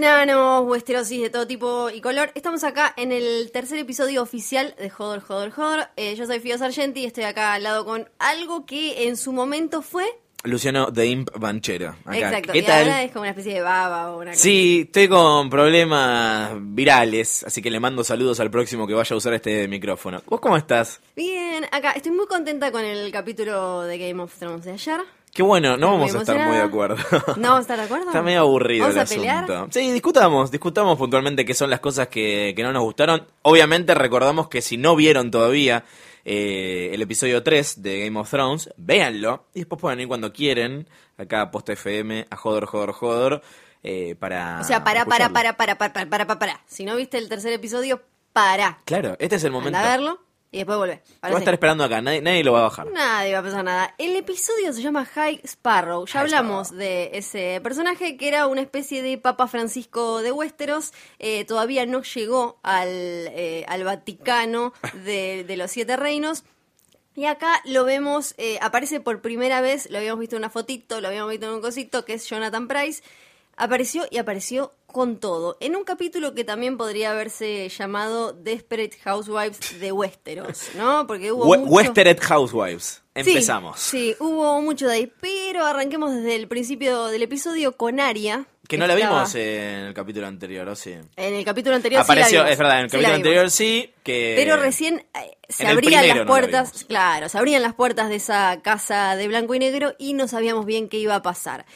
Enanos, westerosis de todo tipo y color. Estamos acá en el tercer episodio oficial de Jodor, Jodor, Jodor. Eh, yo soy Fio Sargenti y estoy acá al lado con algo que en su momento fue. Luciano de Imp Banchero. acá. Exacto, ¿Qué y tal? ahora es como una especie de baba o una cosa. Sí, estoy con problemas virales, así que le mando saludos al próximo que vaya a usar este micrófono. ¿Vos cómo estás? Bien, acá estoy muy contenta con el capítulo de Game of Thrones de ayer. Qué bueno, no vamos a estar muy de acuerdo. ¿No vamos a estar de acuerdo? Está medio aburrido ¿Vamos el a pelear? asunto. Sí, discutamos, discutamos puntualmente qué son las cosas que, que no nos gustaron. Obviamente recordamos que si no vieron todavía eh, el episodio 3 de Game of Thrones, véanlo y después pueden ir cuando quieren, acá a Post FM, a Jodor, Jodor, Jodor, eh, para O sea, para, para, para, para, para, para, para, para, para. Si no viste el tercer episodio, para. Claro, este es el momento. Anda a verlo y después vuelve. Va a estar esperando acá, nadie, nadie lo va a bajar. Nadie va a pasar nada. El episodio se llama High Sparrow. Ya High hablamos de ese personaje que era una especie de Papa Francisco de Westeros. Eh, todavía no llegó al, eh, al Vaticano de, de los Siete Reinos. Y acá lo vemos, eh, aparece por primera vez, lo habíamos visto en una fotito, lo habíamos visto en un cosito, que es Jonathan Price. Apareció y apareció con todo. En un capítulo que también podría haberse llamado Desperate Housewives de Westeros, ¿no? Porque hubo We- mucho- Westered Housewives. Sí, Empezamos. Sí, hubo mucho de ahí, pero arranquemos desde el principio del episodio con Aria. Que no la estaba- vimos en el capítulo anterior, ¿o sí? En el capítulo anterior Apareció, sí la vimos, es verdad, en el sí capítulo anterior sí, que... Pero recién eh, se abrían las no la puertas, claro, se abrían las puertas de esa casa de blanco y negro y no sabíamos bien qué iba a pasar.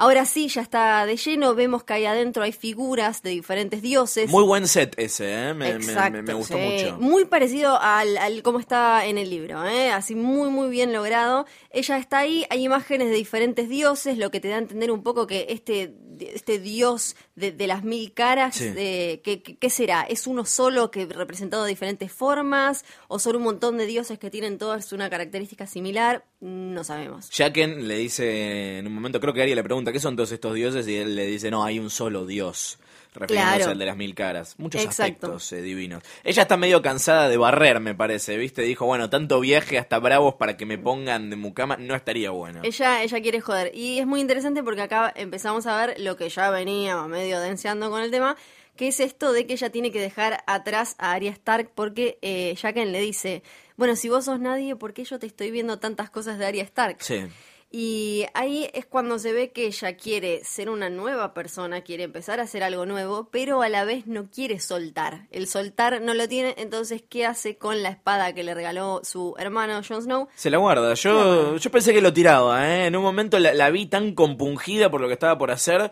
Ahora sí, ya está de lleno, vemos que ahí adentro hay figuras de diferentes dioses. Muy buen set ese, ¿eh? Me, me- me- me gustó sí. mucho. Muy parecido al, al cómo está en el libro, ¿eh? así muy muy bien logrado. Ella está ahí, hay imágenes de diferentes dioses, lo que te da a entender un poco que este, este dios de, de las mil caras, Sí. de, ¿qué, qué- será? ¿Es uno solo que representado de diferentes formas? ¿O son un montón de dioses que tienen todas una característica similar? No sabemos. Jacken le dice en un momento, creo que Arya le pregunta, ¿qué son todos estos dioses? Y él le dice, no, hay un solo dios. Refiriéndose Claro. al de las mil caras. Muchos Exacto. aspectos eh, divinos. Ella está medio cansada de barrer, me parece, ¿viste? Dijo, bueno, tanto viaje hasta Bravos para que me pongan de mucama no estaría bueno. Ella, ella quiere joder. Y es muy interesante porque acá empezamos a ver lo que ya veníamos medio denseando con el tema, que es esto de que ella tiene que dejar atrás a Arya Stark porque eh, Jaqen le dice, bueno, si vos sos nadie, ¿por qué yo te estoy viendo tantas cosas de Arya Stark? Sí. Y ahí es cuando se ve que ella quiere ser una nueva persona, quiere empezar a hacer algo nuevo, pero a la vez no quiere soltar. El soltar no lo tiene, entonces, ¿qué hace con la espada que le regaló su hermano Jon Snow? Se la guarda. Yo, yo pensé que lo tiraba, ¿eh? En un momento la, la vi tan compungida por lo que estaba por hacer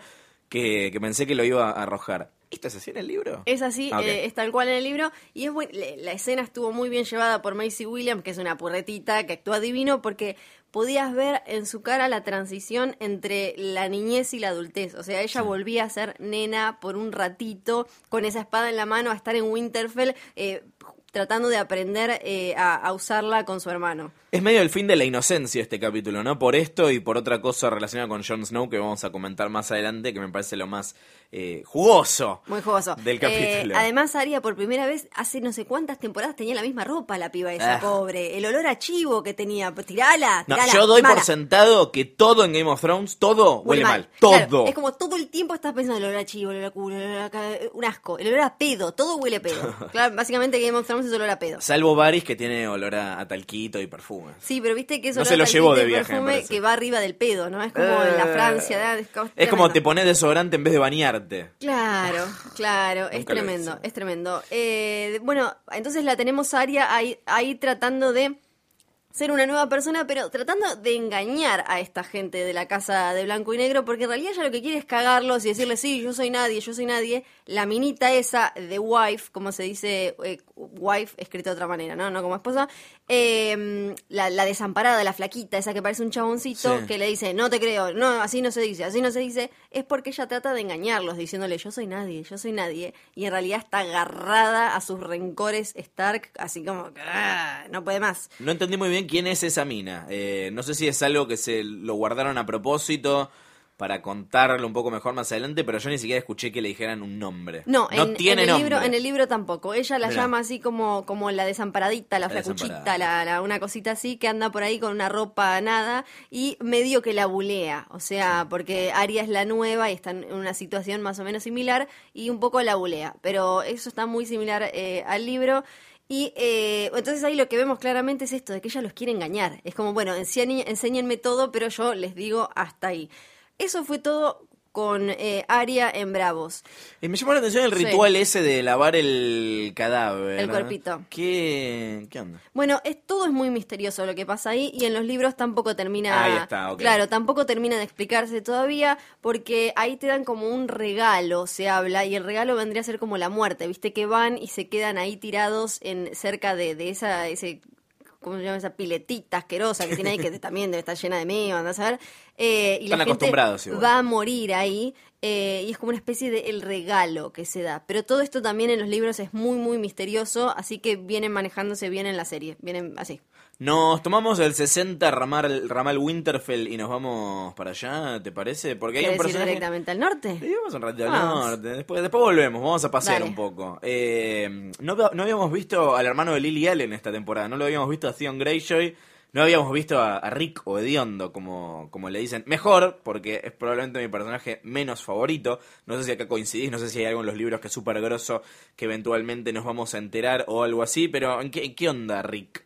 que, que pensé que lo iba a arrojar. ¿Esto es así en el libro? Es así, Ah, eh, es tal cual en el libro. Y es buen- la escena estuvo muy bien llevada por Macy Williams, que es una purretita que actúa divino, porque podías ver en su cara la transición entre la niñez y la adultez. O sea, ella volvía a ser nena por un ratito, con esa espada en la mano, a estar en Winterfell, eh, tratando de aprender eh, a, a usarla con su hermano. Es medio el fin de la inocencia este capítulo, ¿no? Por esto y por otra cosa relacionada con Jon Snow que vamos a comentar más adelante, que me parece lo más eh, jugoso. Muy jugoso. Del Eh, capítulo. además, Aria por primera vez hace no sé cuántas temporadas tenía la misma ropa la piba esa, Ah. pobre. El olor a chivo que tenía. Pues, Tirala, No, tirala, yo doy mala. por sentado que todo en Game of Thrones, todo huele, mal. Todo. es como todo el tiempo estás pensando el olor a chivo, el olor a culo, el olor a un asco, el olor a pedo, todo huele a pedo. claro, básicamente Game of Thrones es olor a pedo. Salvo Varys que tiene olor a, a talquito y perfume. Sí, pero viste que es No se lo llevó de viaje, me perfume que va arriba del pedo, ¿no? Es como en la Eh, Francia. Es, como Es como te pones desodorante en vez de bañarte. Claro, claro, es tremendo, es tremendo. Eh, bueno, entonces la tenemos a Aria ahí, ahí tratando de ser una nueva persona, pero tratando de engañar a esta gente de la casa de blanco y negro, porque en realidad ella lo que quiere es cagarlos y decirles, sí, yo soy nadie, yo soy nadie. La minita esa de wife, como se dice, eh, wife escrito de otra manera, ¿no? No como esposa, eh, la, la desamparada, la flaquita, esa que parece un chaboncito, Sí. que le dice, no te creo, no, así no se dice, así no se dice, es porque ella trata de engañarlos, diciéndole, yo soy nadie, yo soy nadie, y en realidad está agarrada a sus rencores Stark, así como, ah, no puede más. No entendí muy bien quién es esa mina. Eh, no sé si es algo que se lo guardaron a propósito para contarlo un poco mejor más adelante, pero yo ni siquiera escuché que le dijeran un nombre. No, en, tiene en el nombre. libro, en el libro tampoco. Ella la Mirá. llama así como, como la desamparadita, la, La flacuchita, la, la- una cosita así que anda por ahí con una ropa nada y medio que la bulea. O sea, porque Aria es la nueva y está en una situación más o menos similar y un poco la bulea. Pero eso está muy similar eh, al libro. Y eh, entonces ahí lo que vemos claramente es esto, de que ella los quiere engañar. Es como, bueno, enséñenme todo, pero yo les digo hasta ahí. Eso fue todo con eh, Aria en Bravos. Y me llamó la atención el Sí. ritual ese de lavar el cadáver. El ¿no? cuerpito. ¿Qué, ¿Qué onda? Bueno, es, todo es muy misterioso lo que pasa ahí y en los libros tampoco termina. Ahí está, ok. Claro, tampoco termina de explicarse todavía porque ahí te dan como un regalo, se habla, y el regalo vendría a ser como la muerte, viste que van y se quedan ahí tirados en cerca de, de esa, ese, ¿cómo se llama? Esa piletita asquerosa que tiene ahí que también debe estar llena de meo, andás a ver. Eh, y Están la gente acostumbrados igual. va a morir ahí eh, y es como una especie de el regalo que se da. Pero todo esto también en los libros es muy, muy misterioso, así que vienen manejándose bien en la serie, vienen así. Nos tomamos el 60 ramal, ramal Winterfell y nos vamos para allá, ¿te parece? Porque hay un ¿Quieres ir personaje... directamente al norte? Sí, vamos un ratito al norte. Después, después volvemos, vamos a pasear Dale. un poco. Eh, no, no habíamos visto al hermano de Lily Allen esta temporada, no lo habíamos visto a Theon Greyjoy, no habíamos visto a, a Rick o Hediondo, como, como le dicen. Mejor, porque es probablemente mi personaje menos favorito. No sé si acá coincidís, no sé si hay algo en los libros que es súper grosso que eventualmente nos vamos a enterar o algo así, pero ¿en qué, qué onda Rick?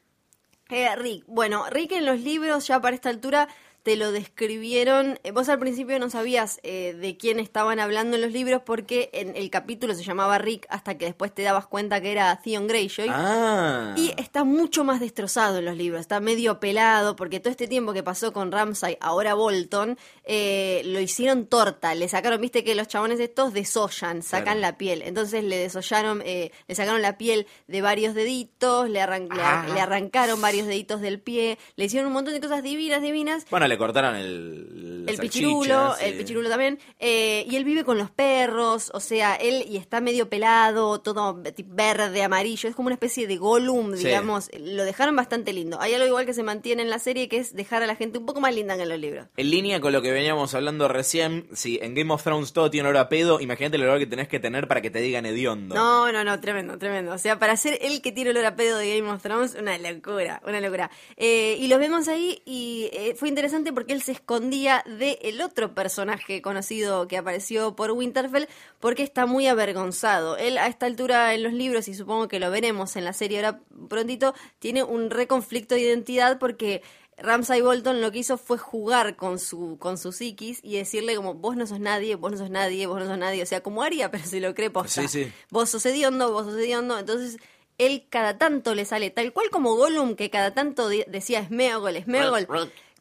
Eh, Rick, bueno, Rick en los libros ya para esta altura te lo describieron. eh, Vos al principio no sabías eh, de quién estaban hablando en los libros porque en el capítulo se llamaba Rick hasta que después te dabas cuenta que era Theon Greyjoy. Ah. Y está mucho más destrozado en los libros, está medio pelado, porque todo este tiempo que pasó con Ramsay, ahora Bolton, eh, lo hicieron torta, le sacaron, viste que los chabones estos desollan, sacan Claro. la piel, entonces le desollaron, eh, le sacaron la piel de varios deditos, le, arran- le Ah. le arrancaron varios deditos del pie, le hicieron un montón de cosas divinas, divinas, Bueno, le cortaron el... el pichirulo, el pichirulo también, eh, y él vive con los perros, o sea, él y está medio pelado, todo verde, amarillo, es como una especie de Gollum, Sí. digamos, lo dejaron bastante lindo. Hay algo igual que se mantiene en la serie que es dejar a la gente un poco más linda que en los libros. En línea con lo que veníamos hablando recién, si en Game of Thrones todo tiene olor a pedo, imagínate el olor que tenés que tener para que te digan hediondo. No, no, no, tremendo, tremendo. O sea, para ser el que tiene olor a pedo de Game of Thrones, una locura, una locura. Eh, y los vemos ahí y eh, fue interesante porque él se escondía del otro personaje conocido que apareció por Winterfell porque está muy avergonzado. Él a esta altura en los libros, y supongo que lo veremos en la serie ahora prontito, tiene un reconflicto de identidad porque... Ramsay Bolton lo que hizo fue jugar con su con su psiquis y decirle como vos no sos nadie, vos no sos nadie, vos no sos nadie, o sea, como haría, pero si lo cree posta. Sí, sí. Vos sos hediondo, vos sos hediondo, entonces él cada tanto le sale, tal cual como Gollum que cada tanto decía Smeagol, Smeagol.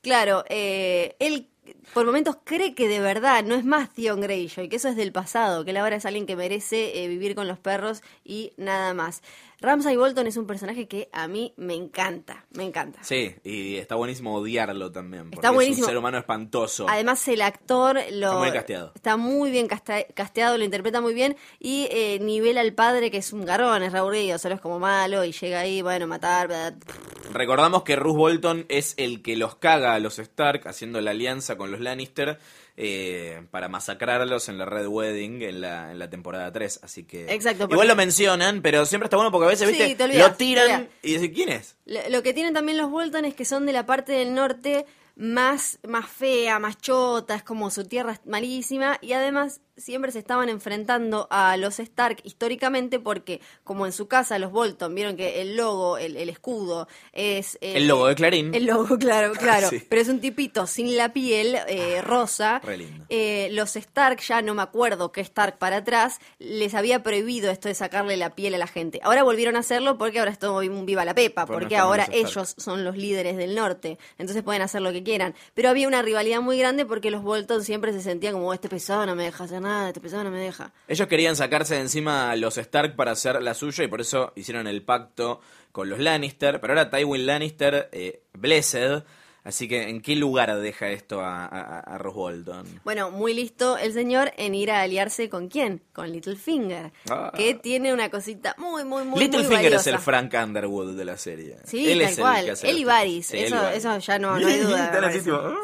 Claro, eh, él por momentos cree que de verdad no es más Theon Greyjoy, que eso es del pasado, que él ahora es alguien que merece eh, vivir con los perros y nada más. Ramsay Bolton es un personaje que a mí me encanta, me encanta. Sí, y está buenísimo odiarlo también. Porque Está buenísimo. Es un ser humano espantoso. Además el actor lo Está muy casteado. está muy bien casteado, lo interpreta muy bien y eh, nivela al padre que es un garrón, es aburrido, solo es como malo y llega ahí, bueno, matar, bla, bla. Recordamos que Ruth Bolton es el que los caga a los Stark haciendo la alianza con los Lannister eh, para masacrarlos en la Red Wedding en la, en la temporada 3. Así que. Exacto, Igual lo mencionan, pero siempre está bueno porque a veces, Sí, ¿viste? lo tiran y dicen, ¿quién es? Lo, lo que tienen también los Bolton es que son de la parte del norte más, más fea, más chota, es como su tierra es malísima y además siempre se estaban enfrentando a los Stark históricamente porque como en su casa los Bolton vieron que el logo, el, el escudo es... eh, El logo de Clarín. El logo, claro, claro. Sí. Pero es un tipito sin la piel, eh, rosa. re lindo. Eh, los Stark, ya no me acuerdo qué Stark para atrás, les había prohibido esto de sacarle la piel a la gente. Ahora volvieron a hacerlo porque ahora es todo un viva la pepa, Porque no porque ahora ellos son los líderes del norte, entonces pueden hacer lo que quieran. Pero había una rivalidad muy grande porque los Bolton siempre se sentían como, este pesado no me deja hacer nada, no me deja. Ellos querían sacarse de encima a los Stark para hacer la suya y por eso hicieron el pacto con los Lannister. Pero ahora Tywin Lannister, eh, Blessed. Así que, ¿en qué lugar deja esto a, a, a Roose Bolton? Bueno, muy listo el señor en ir a aliarse con quién? Con Littlefinger, Ah. que tiene una cosita muy, muy, muy, Littlefinger es el Frank Underwood de la serie. Sí, Él tal es el cual. Él y. Varys. Sí, eso, eso ya no, no hay duda.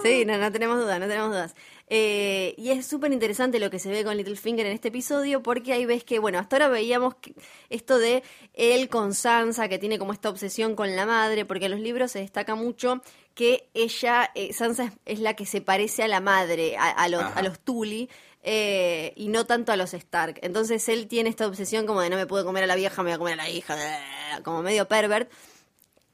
Sí, no, no tenemos duda, no tenemos dudas. Eh, y es súper interesante lo que se ve con Littlefinger en este episodio porque ahí ves que, bueno, hasta ahora veíamos que esto de él con Sansa, que tiene como esta obsesión con la madre, porque en los libros se destaca mucho que ella, eh, Sansa es, la que se parece a la madre, a, a los, Ajá. a los Tully. eh, y no tanto a los Stark. Entonces él tiene esta obsesión como de no me puedo comer a la vieja, me voy a comer a la hija, como medio pervert.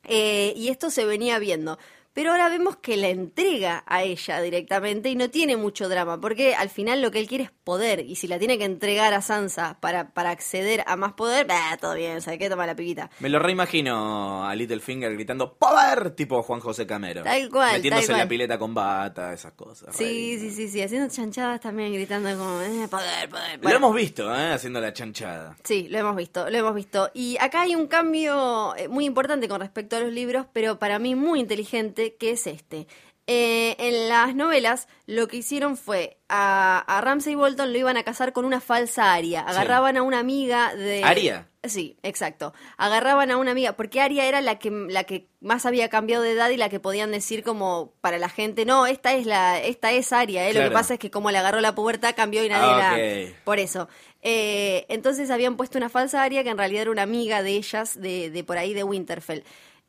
Eh, y esto se venía viendo. Pero ahora vemos que la entrega a ella directamente y no tiene mucho drama, porque al final lo que él quiere es poder, y si la tiene que entregar a Sansa para, para acceder a más poder, bah, todo bien, ¿sabes qué? Toma la pibita. Me lo reimagino a Littlefinger gritando ¡Poder! Tipo Juan José Camero. Tal cual, Metiéndose tal en la pileta con bata, esas cosas. Sí, sí, sí, sí, haciendo chanchadas también, gritando como, eh, poder, poder. Lo Bueno, hemos visto, ¿eh? Haciendo la chanchada. Sí, lo hemos visto, lo hemos visto. Y acá hay un cambio eh, muy importante con respecto a los libros, pero para mí muy inteligente, que es este. Eh, en las novelas lo que hicieron fue a, a Ramsay Bolton lo iban a casar con una falsa Aria. Agarraban a una amiga de... ¿Aria? Sí, exacto. Agarraban a una amiga, porque Aria era la que, la que más había cambiado de edad y la que podían decir como para la gente, no, esta es la, esta es Aria, ¿eh? lo que pasa es que como le agarró la pubertad cambió y nadie Ah, la... ok. Por eso. Eh, entonces habían puesto una falsa Aria que en realidad era una amiga de ellas, de, de por ahí de Winterfell.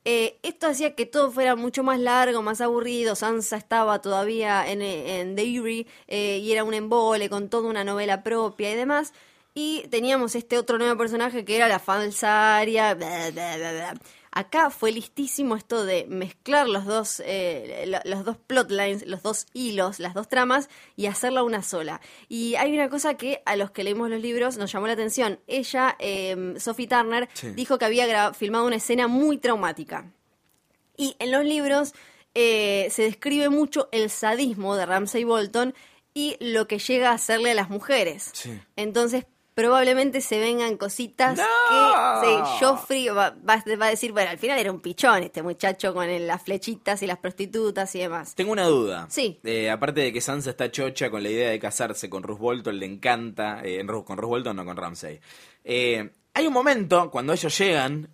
Eh, esto hacía que todo fuera mucho más largo, más aburrido. Sansa estaba todavía en, en Dairy eh, y era un embole con toda una novela propia y demás. Y teníamos este otro nuevo personaje que era la falsa Aria. bla, bla, bla, bla. Acá fue listísimo esto de mezclar los dos, eh, lo- los dos plotlines, los dos hilos, las dos tramas y hacerla una sola. Y hay una cosa que a los que leímos los libros nos llamó la atención. Ella, eh, Sophie Turner, Sí. dijo que había filmado una escena muy traumática. Y en los libros eh, se describe mucho el sadismo de Ramsay Bolton y lo que llega a hacerle a las mujeres. Sí. Entonces, probablemente se vengan cositas ¡No! que sí, Joffrey va, va- va a decir, bueno, al final era un pichón este muchacho con el- las flechitas y las prostitutas y demás. Tengo una duda. Sí. Eh, aparte de que Sansa está chocha con la idea de casarse con Roose Bolton, le encanta. eh, con Roose Bolton, no con Ramsay. Eh, hay un momento cuando ellos llegan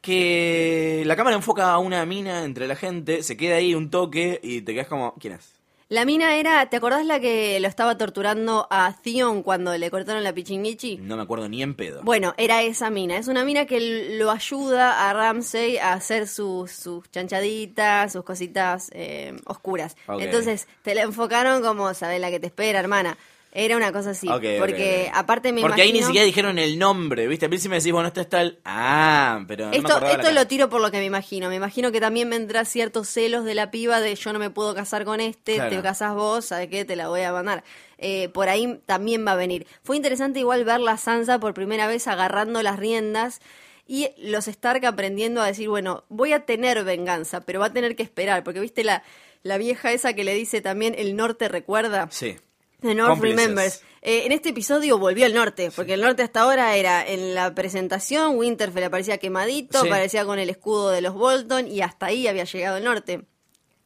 que la cámara enfoca a una mina entre la gente, se queda ahí un toque y te quedas como, ¿quién es? La mina era, ¿te acordás la que lo estaba torturando a Theon cuando le cortaron la pichinguichi? No me acuerdo ni en pedo. Bueno, era esa mina. Es una mina que lo ayuda a Ramsey a hacer sus, sus chanchaditas, sus cositas eh, oscuras. Ok. Entonces, te la enfocaron como, sabes la que te espera, hermana. Era una cosa así. Porque aparte me Porque ahí ni siquiera dijeron el nombre, ¿viste? A mí si me decís, bueno, esto es tal. Ah, pero. no Esto, esto lo tiro por lo que me imagino. Me imagino que también vendrá ciertos celos de la piba de yo no me puedo casar con este, Claro. te casas vos, ¿sabes qué? Te la voy a mandar. Eh, por ahí también va a venir. Fue interesante igual ver la Sansa por primera vez agarrando las riendas y los Stark aprendiendo a decir, bueno, voy a tener venganza, pero va a tener que esperar, porque viste la... la vieja esa que le dice también el norte recuerda. Sí. The North Cómplices. Remembers. Eh, en este episodio volvió al norte, porque el norte hasta ahora era en la presentación, Winterfell aparecía quemadito, Sí. aparecía con el escudo de los Bolton y hasta ahí había llegado el norte.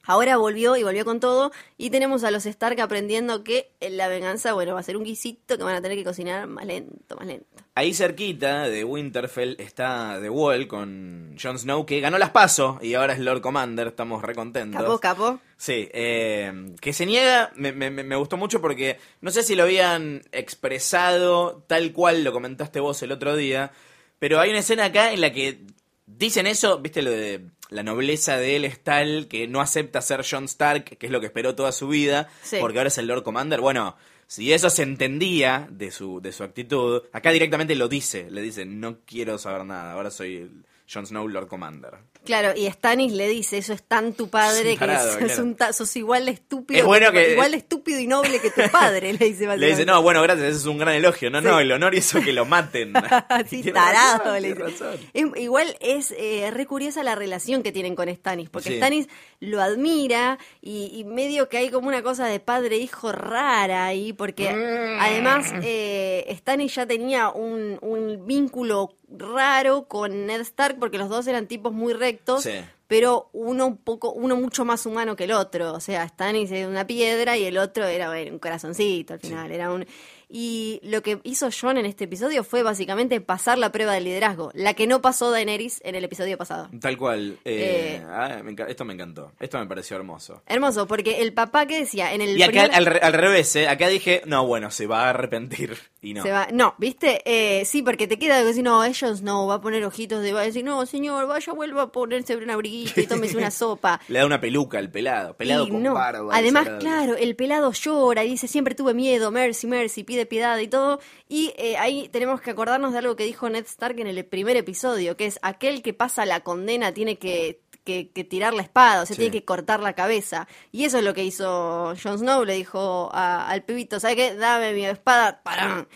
Ahora volvió y volvió con todo y tenemos a los Stark aprendiendo que la venganza, bueno, va a ser un guisito que van a tener que cocinar más lento, más lento. Ahí cerquita de Winterfell está The Wall con Jon Snow que ganó las pasos y ahora es Lord Commander, estamos recontentos. Capo, capo. Sí, eh, que se niega, me, me- me gustó mucho porque no sé si lo habían expresado tal cual lo comentaste vos el otro día, pero hay una escena acá en la que dicen eso, viste lo de la nobleza de él es tal que no acepta ser Jon Stark, que es lo que esperó toda su vida, Sí. porque ahora es el Lord Commander. Bueno, si eso se entendía de su, de su actitud, acá directamente lo dice, le dice, no quiero saber nada, ahora soy el Jon Snow Lord Commander. Claro, y Stannis le dice, eso es tan tu padre que es, claro. un ta- sos igual de estúpido, Es bueno que- igual de estúpido y noble que tu padre, le dice Le dice, no, bueno, gracias, ese es un gran elogio. No, Sí. no, el honor y eso que lo maten. sí, tarado, razón, le tiene dice. razón. Es- igual es eh, re curiosa la relación que tienen con Stannis, porque Sí. Stannis lo admira y, y medio que hay como una cosa de padre-hijo rara ahí, porque Mm. además eh, Stannis ya tenía un, un vínculo raro con Ned Stark, porque los dos eran tipos muy Sí. Pero uno un poco, uno mucho más humano que el otro. O sea, Stannis era una piedra y el otro era bueno, un corazoncito al final. Era un. Y lo que hizo Jon en este episodio fue básicamente pasar la prueba de liderazgo, la que no pasó Daenerys en el episodio pasado. Tal cual. eh, Eh. ah, me esto me encantó. Esto me pareció hermoso. Hermoso, porque el papá que decía en el Y acá primer- al, re- al revés, ¿eh? Acá dije, no, bueno, se va a arrepentir. Y no. Se va, no, ¿viste? Eh, sí, porque te queda que si no, ellos no, va a poner ojitos de va a decir, no, señor, vaya, vuelva a ponerse un abriguito y tómese una sopa. Le da una peluca al pelado. Pelado Y con no. barba. Además, claro, el pelado llora y dice, siempre tuve miedo, mercy, mercy, pide piedad y todo. Y eh, ahí tenemos que acordarnos de algo que dijo Ned Stark en el primer episodio, que es aquel que pasa la condena tiene que, que- que tirar la espada, o sea, Sí. tiene que cortar la cabeza. Y eso es lo que hizo Jon Snow, le dijo a- al pibito, ¿sabes qué? Dame mi espada, ¡parán!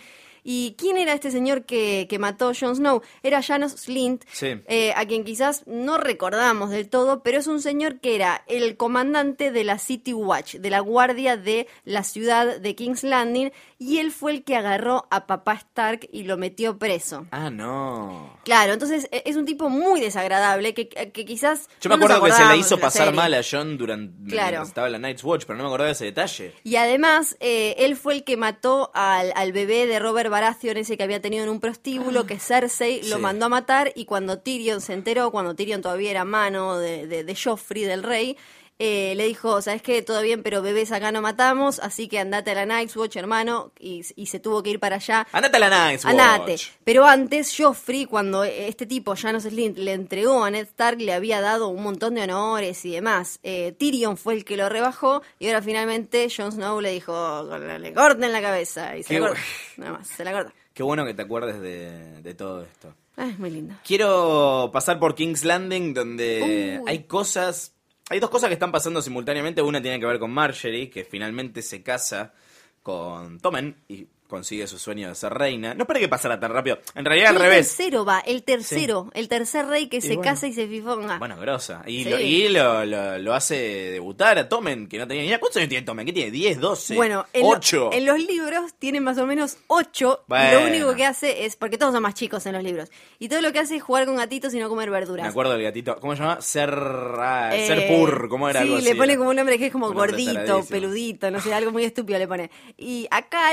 ¿Y quién era este señor que, que mató a Jon Snow? Era Janos Slint, Sí. eh, a quien quizás no recordamos del todo, pero es un señor que era el comandante de la City Watch, de la guardia de la ciudad de King's Landing, y él fue el que agarró a papá Stark y lo metió preso. Ah, no. Claro, entonces e- es un tipo muy desagradable que, que quizás... Yo me no acuerdo que se le hizo pasar serie. mal a John durante Claro. estaba en la Night's Watch, pero no me acordaba de ese detalle. Y además, eh, él fue el que mató al, al bebé de Robert Baratheon, ese que había tenido en un prostíbulo, que Cersei lo Ah. Sí. mandó a matar, y cuando Tyrion se enteró, cuando Tyrion todavía era mano de, de, de Joffrey, del rey, eh, le dijo, ¿sabes qué? Todo bien, pero bebés acá no matamos, así que andate a la Night's Watch, hermano, y, y se tuvo que ir para allá. Andate a la Night's Watch. Andate. Pero antes, Joffrey, cuando este tipo, Janos Slint, le entregó a Ned Stark, le había dado un montón de honores y demás. Eh, Tyrion fue el que lo rebajó y ahora finalmente Jon Snow le dijo, le corten la cabeza. Y se Qué la corta. Nada más, se la corta. Qué bueno que te acuerdes de, de todo esto. Ah, es muy lindo. Quiero pasar por King's Landing, donde hay cosas. Hay dos cosas que están pasando simultáneamente. Una tiene que ver con Marjorie, que finalmente se casa con Tommen y consigue su sueño de ser reina. No esperé que pasara tan rápido. En realidad al el revés. tercero va, el tercero, el tercer rey que Y se bueno. casa y se fifonga. Bueno, grosa. Y, Sí. lo, y lo, lo- lo hace debutar a Tommen, que no tenía ni idea. ¿Cuántos años tiene Tommen? ¿Qué tiene? ¿10, 12? Bueno, en, lo- 8. en los libros tiene más o menos ocho. Y Bueno. lo único que hace es, porque todos son más chicos en los libros, y todo lo que hace es jugar con gatitos y no comer verduras. Me acuerdo del gatito. ¿Cómo se llama? Ser. ah, Eh, ser pur. ¿Cómo era Sí, algo así? le pone como un nombre que es como Un gordito, taradísimo. peludito, no sé, algo muy estúpido le pone. Y acá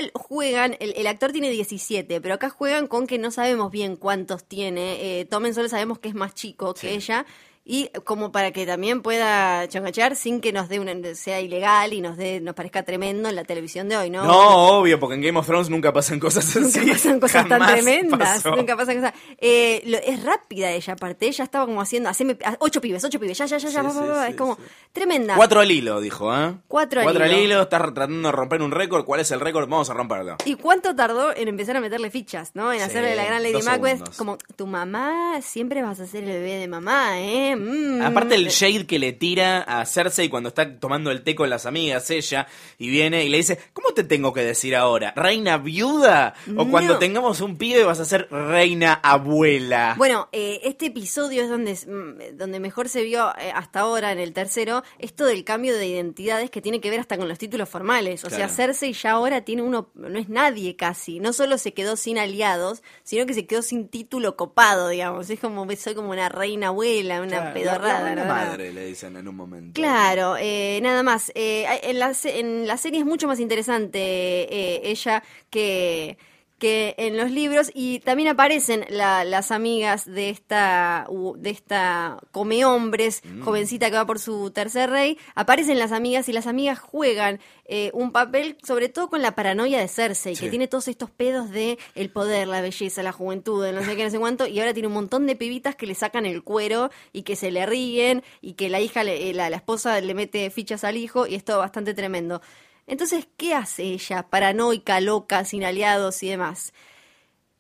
juegan, el, el actor tiene 17, pero acá juegan con que no sabemos bien cuántos tiene. Eh, Tomen solo sabemos que es más chico que ella. Y como para que también pueda chancachear sin que nos dé una, sea ilegal y nos dé, nos parezca tremendo en la televisión de hoy, ¿no? No, obvio, porque en Game of Thrones nunca pasan cosas Nunca así. pasan cosas tan tremendas. pasó. Nunca pasan cosas. Eh, lo- es rápida ella, aparte. Ella estaba como haciendo. Haceme, a- ocho pibes, ocho pibes. Ya, ya, ya, ya. Sí, va, va, sí, va, sí, es como tremenda. Cuatro al hilo, dijo, ¿eh? Cuatro al Cuatro al hilo. estás tratando de romper un récord. ¿Cuál es el récord? Vamos a romperlo. ¿Y cuánto tardó en empezar a meterle fichas, no? En hacerle la gran Lady Macbeth. Como, tu mamá, siempre vas a ser el bebé de mamá, ¿eh? ¿Eh? Mm. Aparte el shade que le tira a Cersei cuando está tomando el té con las amigas ella y viene y le dice, ¿cómo te tengo que decir ahora? ¿Reina viuda? O cuando tengamos un pibe vas a ser reina abuela. Bueno, eh, este episodio es donde, mm, donde mejor se vio eh, hasta ahora, en el tercero, esto del cambio de identidades que tiene que ver hasta con los títulos formales. O sea. Cersei ya ahora tiene uno, no es nadie casi. No solo se quedó sin aliados, sino que se quedó sin título copado, digamos. Es como, soy como una reina abuela, una Claro, la- pedorrada. la ¿no? madre le dicen en un momento. Claro, eh, nada más. Eh, en, la, en la serie es mucho más interesante eh, ella que, que en los libros y también aparecen la- las amigas de esta de esta come hombres Mm. jovencita que va por su tercer rey aparecen las amigas y las amigas juegan eh, un papel sobre todo con la paranoia de Cersei Sí. que tiene todos estos pedos de el poder la belleza la juventud no sé qué no sé cuánto y ahora tiene un montón de pibitas que le sacan el cuero y que se le ríen y que la hija le- eh, la, la esposa le mete fichas al hijo y es todo bastante tremendo entonces, ¿qué hace ella? Paranoica, loca, sin aliados y demás.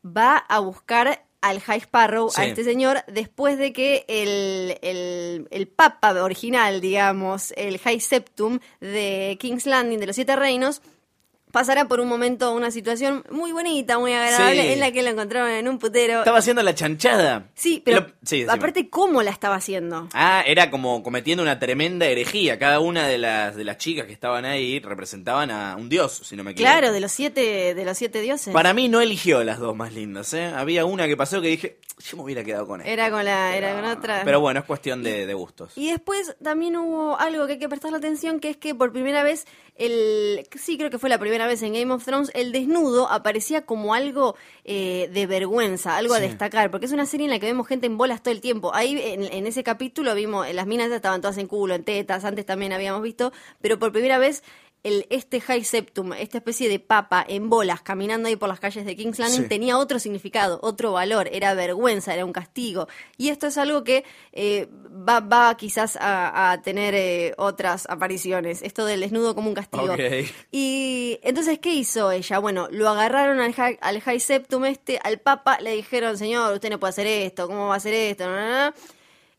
Va a buscar al High Sparrow, Sí. a este señor, después de que el, el, el papa original, digamos, el High Septum de King's Landing, de los Siete Reinos, pasara por un momento una situación muy bonita, muy agradable, Sí. en la que lo encontraron en un putero. Estaba haciendo la chanchada. Sí, pero Lo- sí, decime. aparte, ¿cómo la estaba haciendo? Ah, era como cometiendo una tremenda herejía. Cada una de las, de las chicas que estaban ahí representaban a un dios, si no me equivoco. Claro, de los siete, de los siete dioses. Para mí no eligió las dos más lindas, ¿eh? Había una que pasó que dije, yo me hubiera quedado con ella. Era con la, era con otra. Pero bueno, es cuestión de, de gustos. Y después también hubo algo que hay que prestarle atención, que es que por primera vez, el sí creo que fue la primera vez en Game of Thrones, el desnudo aparecía como algo eh, de vergüenza, algo a destacar, porque es una serie en la que vemos gente en bolas todo el tiempo. Ahí en, en ese capítulo vimos, las minas estaban todas en culo, en tetas, antes también habíamos visto, pero por primera vez el, este High Septum, esta especie de papa en bolas caminando ahí por las calles de King's Landing, Sí. tenía otro significado, otro valor, era vergüenza, era un castigo. Y esto es algo que eh, va, va quizás a, a tener eh, otras apariciones, esto del desnudo como un castigo. Y entonces, ¿qué hizo ella? Bueno, lo agarraron al, High- al High Septum este, al Papa, le dijeron, señor, usted no puede hacer esto, ¿cómo va a hacer esto?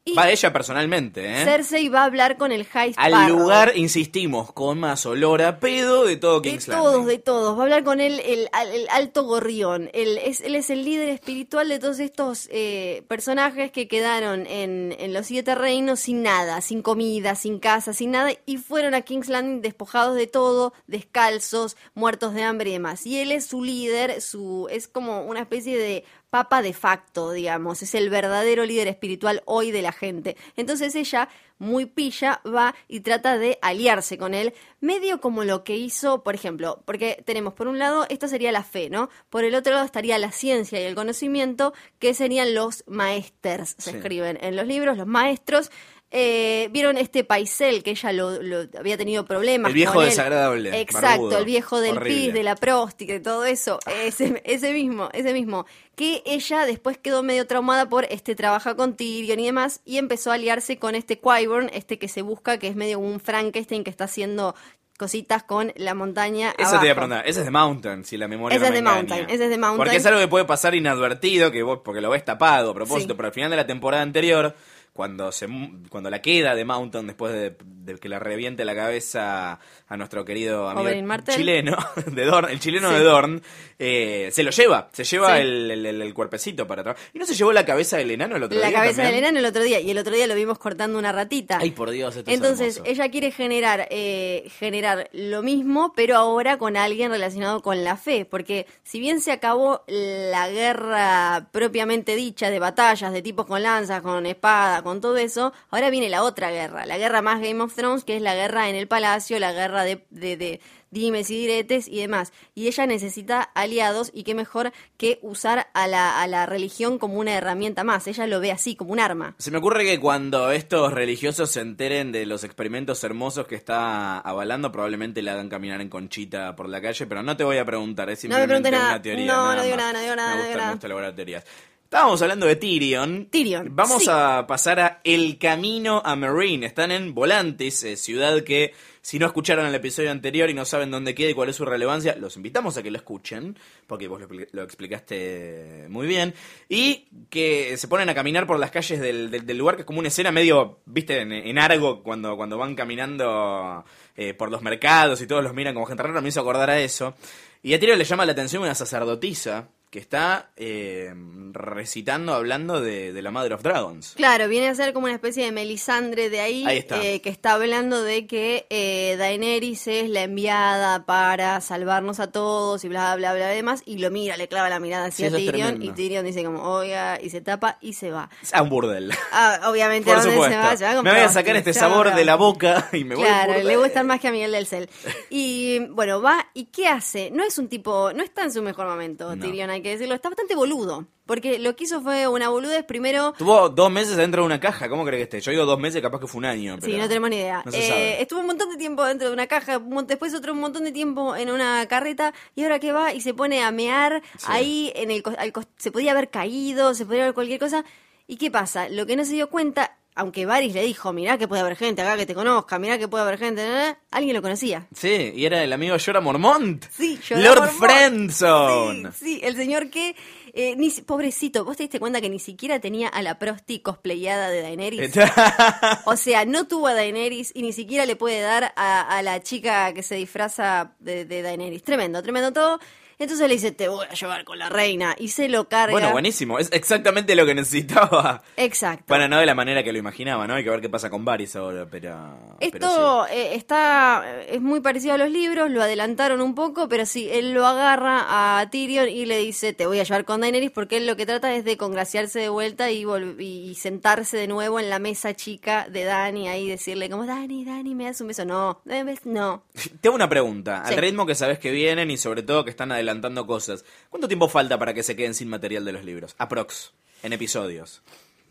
Y Va ella personalmente, ¿eh? Cersei va a hablar con el High Al Sparrow. lugar, insistimos, con más olor a pedo de todo De King's todos, Landing. de todos. Va a hablar con él el, el alto gorrión. Él es, él es el líder espiritual de todos estos eh, personajes que quedaron en, en los siete reinos sin nada, sin comida, sin casa, sin nada, y fueron a King's Landing despojados de todo, descalzos, muertos de hambre y demás. Y él es su líder, su es como una especie de papa de facto, digamos, es el verdadero líder espiritual hoy de la gente. Entonces ella, muy pilla, va y trata de aliarse con él, medio como lo que hizo, por ejemplo, porque tenemos por un lado, esta sería la fe, ¿no? Por el otro lado estaría la ciencia y el conocimiento, que serían los maesters, se Sí. escriben en los libros, los maestros. Eh, Vieron este paisel que ella lo, lo- había tenido problemas. El viejo con él? desagradable, Exacto, barbudo, el viejo del horrible. pis, de la próstica y todo eso. Ese, ese mismo, ese mismo. Que ella después quedó medio traumada por este trabaja con Tyrion y demás y empezó a aliarse con este Qyburn, este que se busca, que es medio un Frankenstein que está haciendo cositas con la montaña Eso te abajo. iba a preguntar, ese es de Mountain, si la memoria Ese no es me de engaña. Mountain, ese es de Mountain. Porque es algo que puede pasar inadvertido, que vos, porque lo ves tapado a propósito, Sí. pero al final de la temporada anterior, cuando se mu- cuando la queda de Mountain después de, de que le reviente la cabeza a nuestro querido amigo chileno, de Dorn, el chileno Sí. de Dorn, eh, se lo lleva, se lleva Sí. el, el- el- el cuerpecito para atrás. ¿Y no se llevó la cabeza del enano el otro La día cabeza de también? Elena el otro día y el otro día lo vimos cortando una ratita. Ay, por Dios, esto es Entonces, ella quiere generar, eh, generar lo mismo, pero ahora con alguien relacionado con la fe. Porque si bien se acabó la guerra propiamente dicha de batallas, de tipos con lanzas, con espada, con todo eso, ahora viene la otra guerra. La guerra más Game of Thrones, que es la guerra en el palacio, la guerra de, de, de dimes y diretes y demás. Y ella necesita aliados y qué mejor que usar a la, a la religión como una herramienta más. Ella lo ve así, como un arma. Se me ocurre que cuando estos religiosos se enteren de los experimentos hermosos que está avalando, probablemente la hagan caminar en conchita por la calle, pero no te voy a preguntar, es No me simplemente nada. una teoría. No, nada no digo más. nada, no digo nada, Me no gusta, digo me nada. gusta elaborar teorías. Estábamos hablando de Tyrion. Tyrion, Vamos sí. a pasar a El Camino a Marine. Están en Volantis, eh, ciudad que si no escucharon el episodio anterior y no saben dónde queda y cuál es su relevancia, los invitamos a que lo escuchen, porque vos lo, expli- lo explicaste muy bien. Y que se ponen a caminar por las calles del, del- del lugar, que es como una escena medio, viste, en, en Argo, cuando, cuando van caminando eh, por los mercados y todos los miran como gente rara, me hizo acordar a eso. Y a Tyrion le llama la atención una sacerdotisa que está eh, recitando, hablando de, de la Mother of Dragons. Claro, viene a ser como una especie de Melisandre de ahí, Ahí está. eh, que está hablando de que eh, Daenerys es la enviada para salvarnos a todos y bla, bla, bla, y demás, y lo mira, le clava la mirada Sí, hacia es Tyrion, y. Tyrion dice como, oiga, y se tapa y se va. A un burdel. Ah, obviamente, Por ¿a dónde supuesto. se va? Se va con me voy a sacar este sabor de la boca y me voy al Claro, burdel. le gusta más que a Miguel del Cel. Y bueno, va, ¿y qué hace? No es un tipo, no está en su mejor momento, No. Tyrion, hay que decirlo, está bastante boludo. Porque lo que hizo fue una boludez primero. Tuvo dos meses dentro de una caja, ¿cómo crees que esté? Yo digo dos meses, capaz que fue un año. Sí, pero no tenemos ni idea. no se Eh, sabe. estuvo un montón de tiempo dentro de una caja, después otro un montón de tiempo en una carreta, y ahora que va y se pone a mear Sí. ahí en el, al se podía haber caído, se podía haber cualquier cosa. ¿Y qué pasa? Lo que no se dio cuenta, aunque Varys le dijo, mirá que puede haber gente acá que te conozca, mirá que puede haber gente, na", alguien lo conocía. Sí, y era el amigo Jorah Mormont. Sí, Jorah Lord Mormont. Sí, sí, el señor que, eh, ni, pobrecito, vos te diste cuenta que ni siquiera tenía a la prosti cosplayada de Daenerys. O sea, no tuvo a Daenerys y ni siquiera le puede dar a, a la chica que se disfraza de, de Daenerys. Tremendo, tremendo todo. Entonces le dice, te voy a llevar con la reina. Y se lo carga. bueno, buenísimo. Es exactamente lo que necesitaba. Exacto. Bueno, no de la manera que lo imaginaba, ¿no? Hay que ver qué pasa con Varys ahora, pero... pero Esto eh, está eh, es muy parecido a los libros, lo adelantaron un poco, pero sí, él lo agarra a Tyrion y le dice, te voy a llevar con Daenerys, porque él lo que trata es de congraciarse de vuelta y, sentarse de nuevo en la mesa chica de Dani, ahí decirle como, Dani, Dani, me das un beso. No, no. Te hago una pregunta. Al Sí. ritmo que sabes que vienen y sobre todo que están adelantando cosas, ¿cuánto tiempo falta para que se queden sin material de los libros? Aprox. En episodios.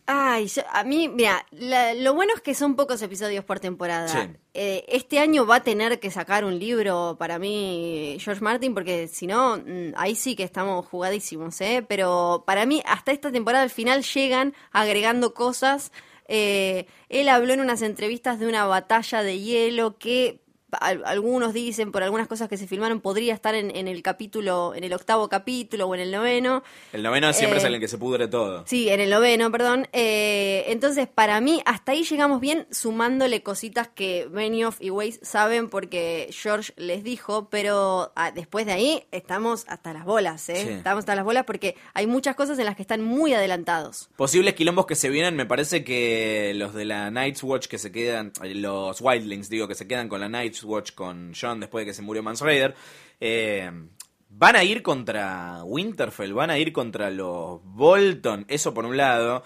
Ay, yo- a mí, mira, la- lo bueno es que son pocos episodios por temporada. Sí. Eh, este año va a tener que sacar un libro para mí George Martin, porque si no, mm, ahí sí que estamos jugadísimos, ¿eh? Pero para mí, hasta esta temporada al final llegan agregando cosas. Eh, él habló en unas entrevistas de una batalla de hielo que algunos dicen por algunas cosas que se filmaron podría estar en, en el capítulo, en el octavo capítulo o en el noveno. El noveno siempre Eh, es el que se pudre todo. Sí, en el noveno, perdón. Eh, entonces, para mí, hasta ahí llegamos bien, sumándole cositas que Benioff y Weiss saben porque George les dijo, pero ah, después de ahí estamos hasta las bolas, ¿eh? Sí. Estamos hasta las bolas porque hay muchas cosas en las que están muy adelantados. Posibles quilombos que se vienen, me parece que los de la Night's Watch que se quedan, eh, los Wildlings, digo, que se quedan con la Night's Watch con John después de que se murió Mans Raider, eh, van a ir contra Winterfell, van a ir contra los Bolton, eso por un lado.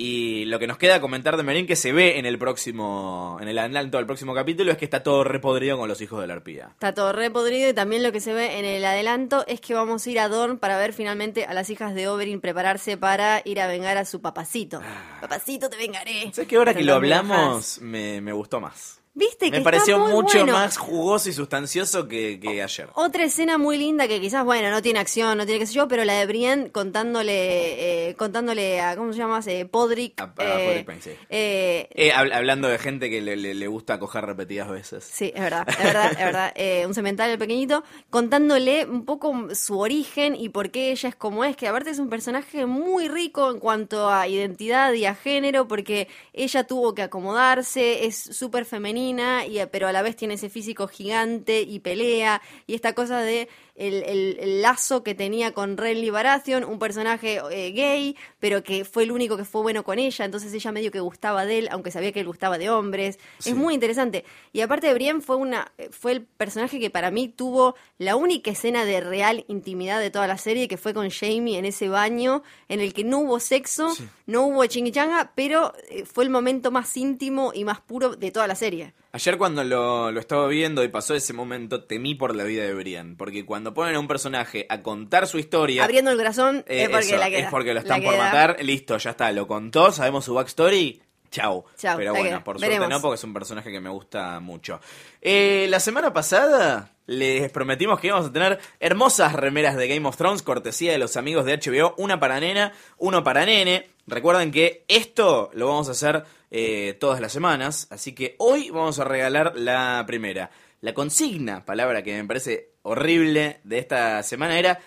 Y lo que nos queda comentar de Merín que se ve en el próximo, en el adelanto del próximo capítulo, es que está todo repodrido con los hijos de la arpía. Está todo re podrido y también lo que se ve en el adelanto es que vamos a ir a Dorn para ver finalmente a las hijas de Oberyn prepararse para ir a vengar a su papacito. Papacito, te vengaré. ¿Sabes que ahora que lo hablamos me, me gustó más? ¿Viste que Me está pareció muy mucho bueno? más jugoso y sustancioso que, que ayer. Otra escena muy linda que quizás, bueno, no tiene acción, no tiene qué sé yo, pero la de Brienne contándole, eh, contándole a, ¿cómo se llama? Eh, Podrick. A- a eh, Podrick Payne, sí. eh, hab- hablando de gente que le, le- le gusta coger repetidas veces. Sí, es verdad, es verdad, es verdad. Un cementerio pequeñito, contándole un poco su origen y por qué ella es como es, que aparte es un personaje muy rico en cuanto a identidad y a género, porque ella tuvo que acomodarse, es súper femenina, y, pero a la vez tiene ese físico gigante y pelea, y esta cosa de el, el- el lazo que tenía con Renly Baratheon, un personaje eh, gay, pero que fue el único que fue bueno con ella, entonces ella medio que gustaba de él, aunque sabía que él gustaba de hombres. Sí. Es muy interesante. Y aparte de Brienne fue una fue el personaje que para mí tuvo la única escena de real intimidad de toda la serie, que fue con Jamie en ese baño, en el que no hubo sexo, no hubo chinghichanga, pero eh, fue el momento más íntimo y más puro de toda la serie. Ayer cuando lo, lo estaba viendo y pasó ese momento, temí por la vida de Brienne. Porque cuando ponen a un personaje a contar su historia... Abriendo el corazón eh, es porque eso, la queda. es porque lo están por matar, listo, ya está, lo contó, sabemos su backstory, Chau. Chau, Pero bueno, por suerte veremos. no, porque es un personaje que me gusta mucho. Eh, la semana pasada les prometimos que íbamos a tener hermosas remeras de Game of Thrones, cortesía de los amigos de HBO, una para nena, uno para nene. Recuerden que esto lo vamos a hacer eh, todas las semanas, así que hoy vamos a regalar la primera. La consigna, palabra que me parece horrible de esta semana, era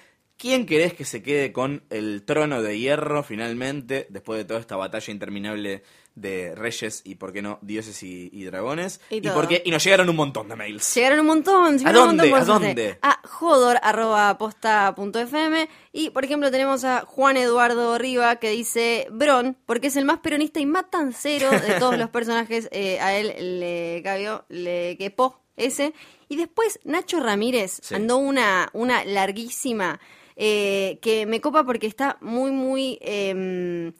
¿Quién querés que se quede con el trono de hierro finalmente, después de toda esta batalla interminable de reyes y, por qué no, dioses y, y dragones? Y Y, todo. por qué- y nos llegaron un montón de mails. Llegaron un montón. llegaron un dónde? montón, por ¿A dónde? A jodor.posta.fm. Y, por ejemplo, tenemos a Juan Eduardo Riva que dice Bron, porque es el más peronista y matancero de todos los personajes. eh, a él le cabió, le quepó ese. Y después Nacho Ramírez Sí. andó una, una larguísima eh, que me copa porque está muy, muy em,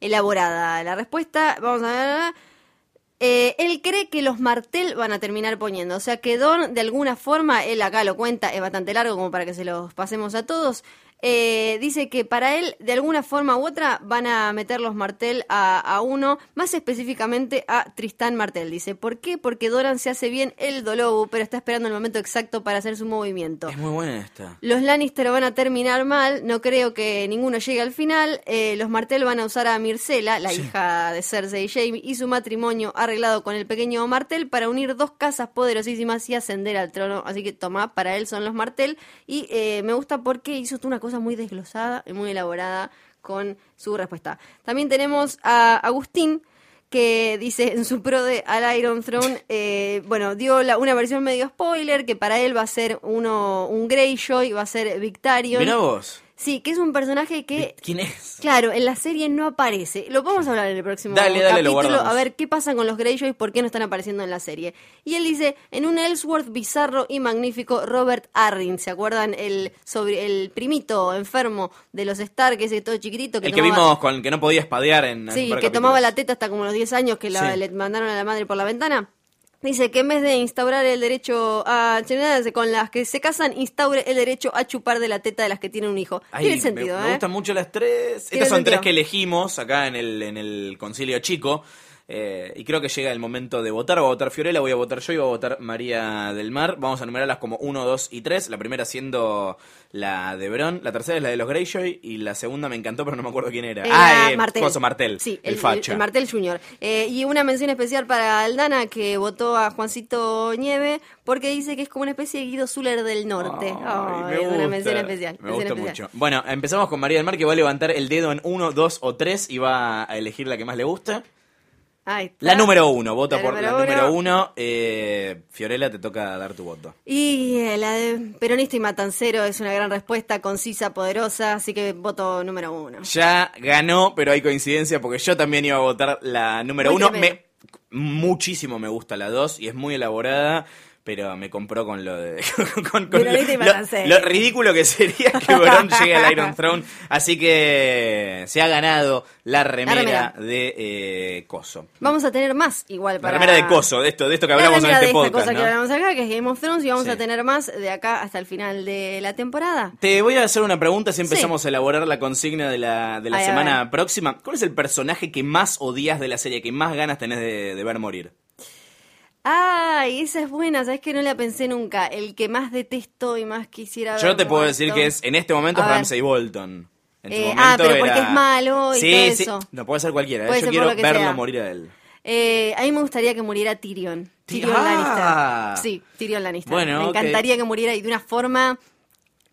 elaborada. La respuesta, vamos a ver. Eh, él cree que los Martel van a terminar poniendo. O sea que Don, de alguna forma, él acá lo cuenta, es bastante largo como para que se los pasemos a todos. Eh, dice que para él, de alguna forma u otra, van a meter los Martel a, a uno, más específicamente a Tristán Martel. Dice, ¿por qué? Porque Doran se hace bien el Dolobu, pero está esperando el momento exacto para hacer su movimiento. Es muy buena esta. Los Lannister van a terminar mal, no creo que ninguno llegue al final. Eh, los Martel van a usar a Myrcella, la hija de Cersei y Jaime, y su matrimonio arreglado con el pequeño Martel para unir dos casas poderosísimas y ascender al trono. Así que toma, para él son los Martel. Y eh, me gusta porque hizo una cosa muy desglosada y muy elaborada con su respuesta. También tenemos a Agustín que dice en su pro de al Iron Throne, eh, bueno, dio la- una versión medio spoiler, que para él va a ser uno un Greyjoy, va a ser Victarion. Mirá vos. Sí, que es un personaje que, ¿Quién es? claro, en la serie no aparece. Lo podemos hablar en el próximo Dale, dale, lo capítulo, a ver qué pasa con los Greyjoy, por qué no están apareciendo en la serie. Y él dice, en un Ellsworth bizarro y magnífico, Robert Arryn, ¿se acuerdan? El, sobre, el primito enfermo de los Stark, ese todo chiquitito que El que vimos con el que no podía espadear en. Sí, que tomaba la teta hasta como los 10 años que la, Sí. le mandaron a la madre por la ventana. Dice que en vez de instaurar el derecho a con las que se casan, instaure el derecho a chupar de la teta de las que tienen un hijo. Ay, Tiene me- sentido, me, ¿eh? gustan mucho las tres. Estas son sentido. tres que elegimos acá en el, en el concilio chico. Eh, y creo que llega el momento de votar. Va a votar Fiorella, voy a votar yo y va a votar María del Mar. Vamos a numerarlas como 1, 2 y 3. La primera siendo la de Bron. La tercera es la de los Greyjoy. Y la segunda me encantó, pero no me acuerdo quién era. Ah, eh, Martel. Coso Martel. Sí, el, el, facha. el Martel Junior. Eh, y una mención especial para Aldana, que votó a Juancito Nieve, porque dice que es como una especie de Guido Zuller del norte. Ay, Ay, me es una gusta, mención especial. Me mención gusta especial. mucho. Bueno, empezamos con María del Mar, que va a levantar el dedo en 1, 2 o 3 y va a elegir la que más le gusta. La número uno, vota La por número la uno. número uno. Eh, Fiorella, te toca dar tu voto. Y eh, la de peronista y matancero es una gran respuesta, concisa, poderosa, así que voto número uno. Ya ganó, pero hay coincidencia porque yo también iba a votar la número Muy uno. Me, muchísimo me gusta la dos y es muy elaborada. Pero me compró con lo de. con, con lo, ridículo que sería que Bron llegue al Iron Throne. Así que se ha ganado la remera, remera. de eh, Coso. Vamos a tener más igual La para... remera de Coso, de esto, de esto que La hablamos en este de esta podcast. cosa que hablamos acá, que es Game of Thrones, y vamos Sí. a tener más de acá hasta el final de la temporada. Te voy a hacer una pregunta si Sí. empezamos a elaborar la consigna de la, de la Ay, semana próxima. ¿Cuál es el personaje que más odias de la serie, que más ganas tenés de, de ver morir? Ay, esa es buena, sabes que no la pensé nunca. El que más detesto y más quisiera ver Yo te puedo decir que es en este momento es. Ramsey Bolton. En su Eh, momento ah, pero porque es malo y sí, todo sí. eso. No puede ser cualquiera. ¿eh? Puede Yo ser quiero verlo sea. morir a él. Eh, a mí me gustaría que muriera Tyrion. Tyrion Ah. Lannister. Sí, Tyrion Lannister. Bueno, me encantaría que muriera y de una forma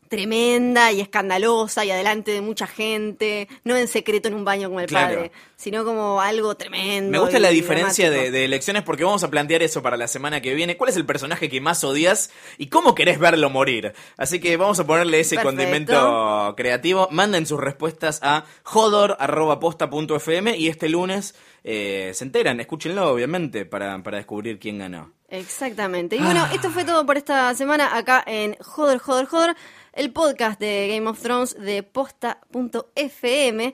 tremenda y escandalosa y adelante de mucha gente, no en secreto en un baño como el Claro. padre, sino como algo tremendo. Me gusta la diferencia de, elecciones porque vamos a plantear eso para la semana que viene. ¿Cuál es el personaje que más odias y cómo querés verlo morir? Así que vamos a ponerle ese Perfecto. condimento creativo. Manden sus respuestas a jodor.posta.fm y este lunes eh, se enteran, escúchenlo obviamente para, para descubrir quién ganó. Exactamente. Y bueno, esto fue todo por esta semana acá en Joder, Joder, Joder, el podcast de Game of Thrones de posta.fm.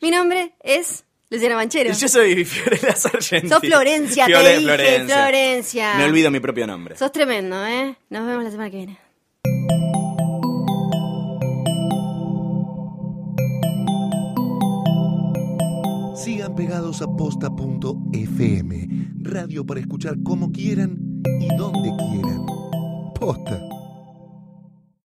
Mi nombre es Luciana Manchero. Y Yo soy Fiorella Sargenti. Sos Florencia, te dije, Florencia. Me olvido mi propio nombre. Sos tremendo, ¿eh? Nos vemos la semana que viene. Sigan pegados a posta.fm. Radio para escuchar como quieran y donde quieran. Posta.